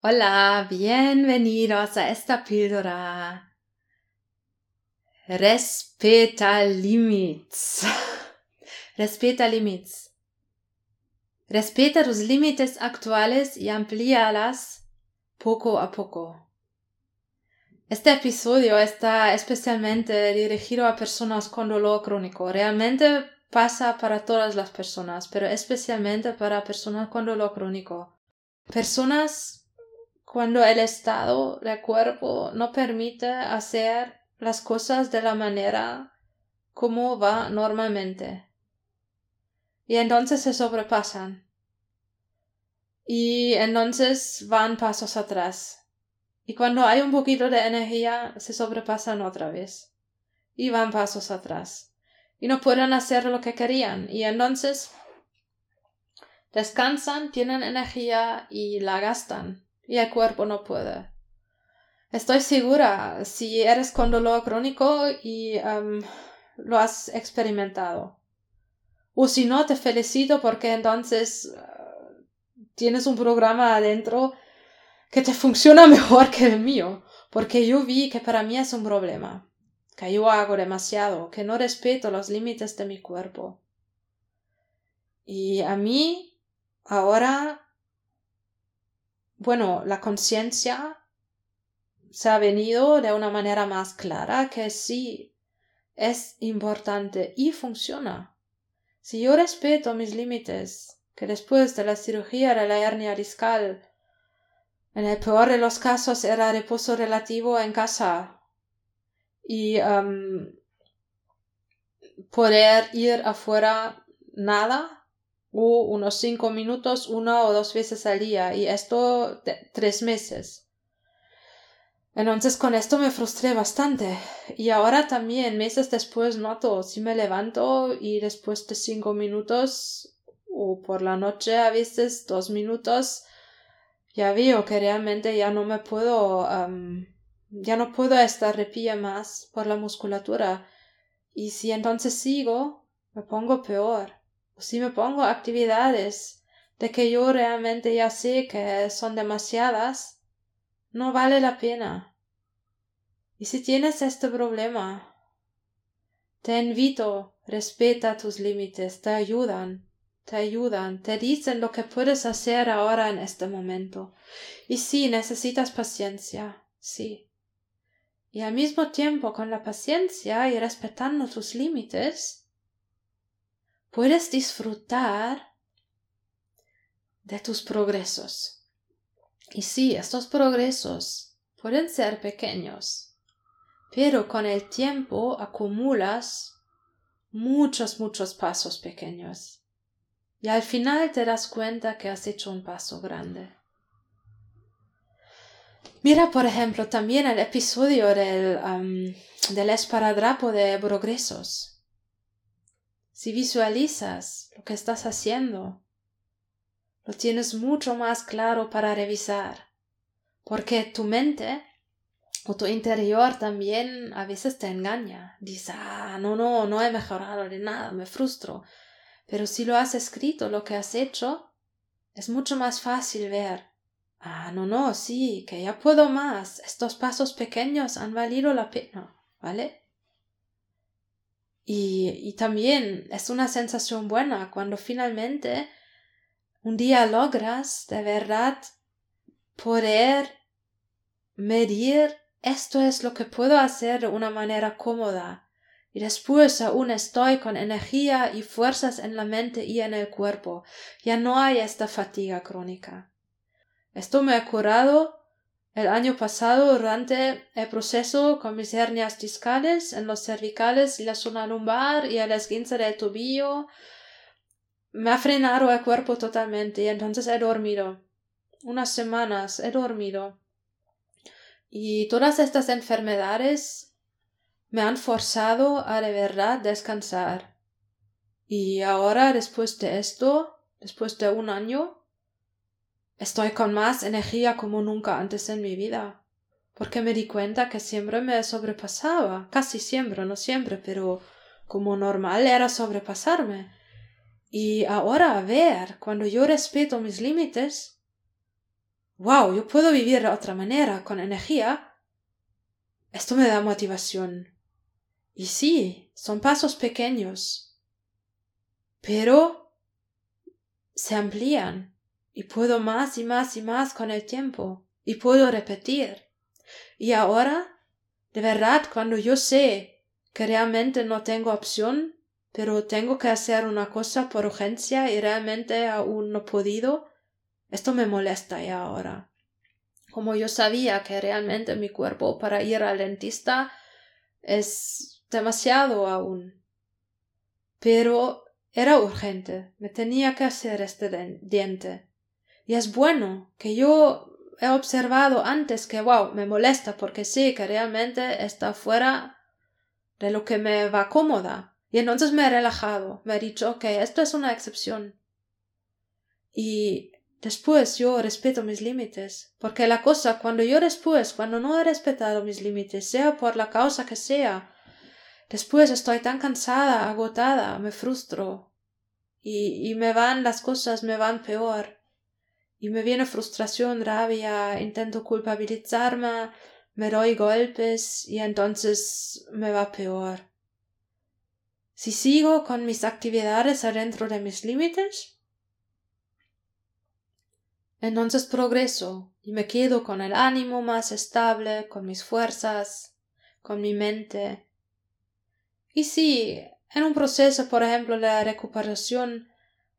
Hola, bienvenidos a esta píldora. Respeta límites. Respeta límites. Respeta tus límites actuales y amplíalas poco a poco. Este episodio está especialmente dirigido a personas con dolor crónico. Realmente pasa para todas las personas, pero especialmente para personas con dolor crónico. Personas cuando el estado del cuerpo no permite hacer las cosas de la manera como va normalmente. Y entonces se sobrepasan. Y entonces van pasos atrás. Y cuando hay un poquito de energía, se sobrepasan otra vez. Y van pasos atrás. Y no pueden hacer lo que querían. Y entonces descansan, tienen energía y la gastan y el cuerpo no puede. Estoy segura si eres con dolor crónico y lo has experimentado. O si no, te felicito porque entonces uh, tienes un programa adentro que te funciona mejor que el mío, porque yo vi que para mí es un problema, que yo hago demasiado, que no respeto los límites de mi cuerpo. Y a mí ahora bueno, la conciencia se ha venido de una manera más clara que sí es importante y funciona. Si yo respeto mis límites, que después de la cirugía de la hernia discal, en el peor de los casos era reposo relativo en casa y um, poder ir afuera nada o unos cinco minutos una o dos veces al día y esto tres meses. Entonces con esto me frustré bastante. Y ahora también meses después noto si me levanto y después de cinco minutos o por la noche a veces dos minutos ya veo que realmente ya no me puedo ya no puedo estar pie más por la musculatura. Y si entonces sigo me pongo peor si me pongo actividades de que yo realmente ya sé que son demasiadas, no vale la pena. Y si tienes este problema, te invito, respeta tus límites, te ayudan, te ayudan, te dicen lo que puedes hacer ahora en este momento. Y sí, necesitas paciencia, sí. Y al mismo tiempo, con la paciencia y respetando tus límites, puedes disfrutar de tus progresos. Y sí, estos progresos pueden ser pequeños, pero con el tiempo acumulas muchos, muchos pasos pequeños. Y al final te das cuenta que has hecho un paso grande. Mira, por ejemplo, también el episodio del, del esparadrapo de progresos si visualizas lo que estás haciendo, lo tienes mucho más claro para revisar, porque tu mente o tu interior también a veces te engaña. Dice, ah, no, no, no he mejorado de nada, me frustro. Pero si lo has escrito, lo que has hecho, es mucho más fácil ver. Ah, no, no, sí, que ya puedo más. Estos pasos pequeños han valido la pena, ¿vale? Y, también es una sensación buena cuando finalmente un día logras de verdad poder medir esto es lo que puedo hacer de una manera cómoda y después aún estoy con energía y fuerzas en la mente y en el cuerpo. Ya no hay esta fatiga crónica. Esto me ha curado el año pasado, durante el proceso con mis hernias discales en los cervicales y la zona lumbar y el esguince del tobillo, me ha frenado el cuerpo totalmente y entonces he dormido. Unas semanas he dormido. Y todas estas enfermedades me han forzado a de verdad descansar. Y ahora, después de esto, después de un año, Estoy con más energía como nunca antes en mi vida, porque me di cuenta que siempre me sobrepasaba, casi siempre, no siempre, pero como normal era sobrepasarme. Y ahora a ver, cuando yo respeto mis límites, wow, yo puedo vivir de otra manera, con energía, esto me da motivación. Y sí, son pasos pequeños, pero se amplían y puedo más y más y más con el tiempo y puedo repetir. Y ahora, de verdad, cuando yo sé que realmente no tengo opción, pero tengo que hacer una cosa por urgencia y realmente aún no he podido, esto me molesta ya ahora. Como yo sabía que realmente mi cuerpo para ir al dentista es demasiado aún. Pero era urgente, me tenía que hacer este diente. Y es bueno que yo he observado antes que, wow, me molesta porque sí, que realmente está fuera de lo que me va cómoda. Y entonces me he relajado, me he dicho, que esto es una excepción. Y después yo respeto mis límites, porque la cosa, cuando yo después, cuando no he respetado mis límites, sea por la causa que sea, después estoy tan cansada, agotada, me frustro, y, y me van las cosas, me van peor. Y me viene frustración, rabia, intento culpabilizarme, me doy golpes y entonces me va peor. Si sigo con mis actividades adentro de mis límites, entonces progreso y me quedo con el ánimo más estable, con mis fuerzas, con mi mente. Y si en un proceso, por ejemplo, de recuperación,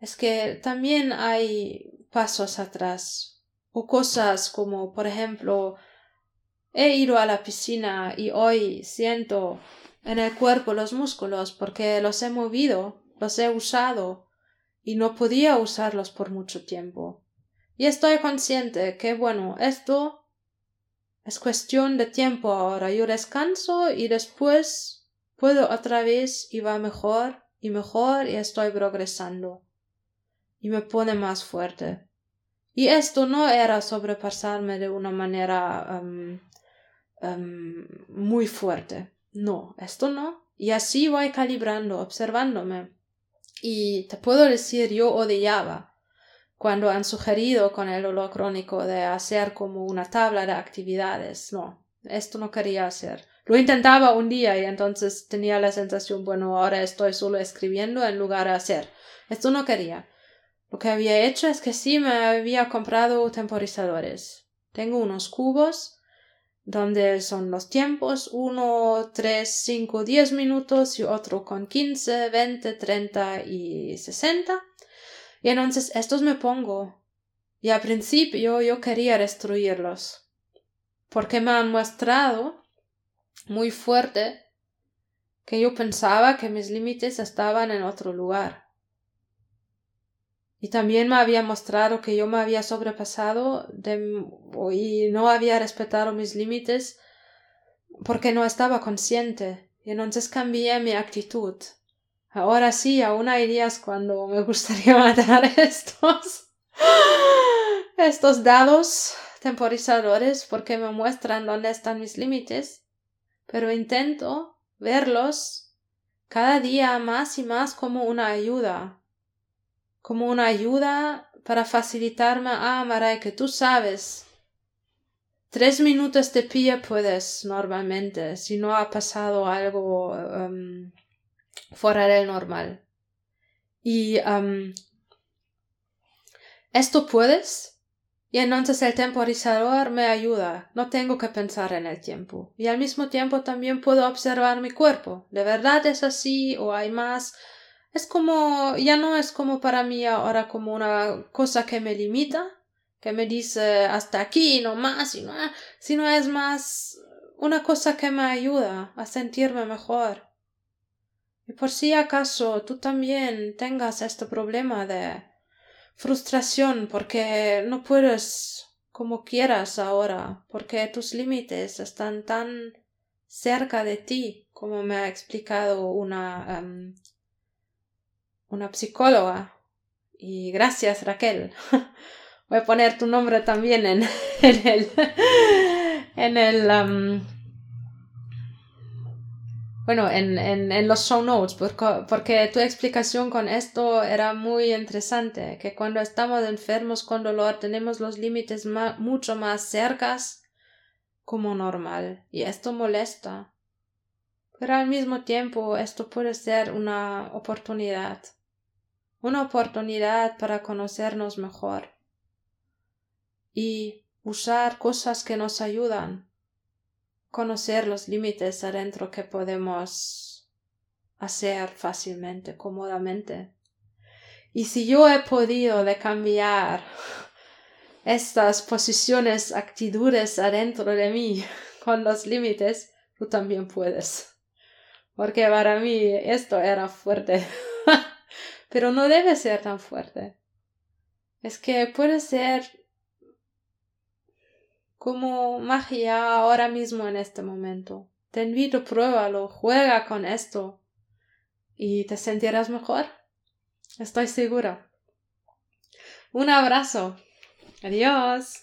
es que también hay pasos atrás o cosas como, por ejemplo, he ido a la piscina y hoy siento en el cuerpo los músculos porque los he movido, los he usado y no podía usarlos por mucho tiempo. Y estoy consciente que, bueno, esto es cuestión de tiempo ahora. Yo descanso y después puedo otra vez y va mejor y mejor y estoy progresando. Y me pone más fuerte. Y esto no era sobrepasarme de una manera um, um, muy fuerte. No, esto no. Y así voy calibrando, observándome. Y te puedo decir, yo odiaba cuando han sugerido con el dolor crónico de hacer como una tabla de actividades. No, esto no quería hacer. Lo intentaba un día y entonces tenía la sensación, bueno, ahora estoy solo escribiendo en lugar de hacer. Esto no quería. Lo que había hecho es que sí me había comprado temporizadores. Tengo unos cubos donde son los tiempos uno, tres, cinco, diez minutos y otro con quince, veinte, treinta y sesenta. Y entonces estos me pongo. Y al principio yo quería destruirlos, porque me han mostrado muy fuerte que yo pensaba que mis límites estaban en otro lugar. Y también me había mostrado que yo me había sobrepasado y no había respetado mis límites porque no estaba consciente. Y entonces cambié mi actitud. Ahora sí, aún hay días cuando me gustaría matar estos, estos dados temporizadores porque me muestran dónde están mis límites, pero intento verlos cada día más y más como una ayuda, como una ayuda para facilitarme, ah, Maray, que tú sabes, tres minutos de pie puedes normalmente, si no ha pasado algo um, fuera del normal. Y um, esto puedes. Y entonces el temporizador me ayuda. No tengo que pensar en el tiempo. Y al mismo tiempo también puedo observar mi cuerpo. ¿De verdad es así o hay más? Es como, ya no es como para mí ahora como una cosa que me limita, que me dice hasta aquí, no más, y no, sino es más una cosa que me ayuda a sentirme mejor. Y por si acaso tú también tengas este problema de frustración porque no puedes como quieras ahora, porque tus límites están tan cerca de ti, como me ha explicado una, em, una psicóloga. Y gracias, Raquel. Voy a poner tu nombre también en, el, en el, em, bueno, en, en, en los show notes, porque, porque, tu explicación con esto era muy interesante, que cuando estamos enfermos, cuando lo tenemos los límites mucho más cercas como normal, y esto molesta. Pero al mismo tiempo, esto puede ser una oportunidad, una oportunidad para conocernos mejor y usar cosas que nos ayudan, conocer los límites adentro que podemos hacer fácilmente, cómodamente. Y si yo he podido cambiar estas posiciones, actitudes adentro de mí con los límites, tú también puedes. Porque para mí esto era fuerte. Pero no debe ser tan fuerte. Es que puede ser como magia ahora mismo en este momento. Te invito, pruébalo, juega con esto y te sentirás mejor. Estoy segura. Un abrazo. Adiós.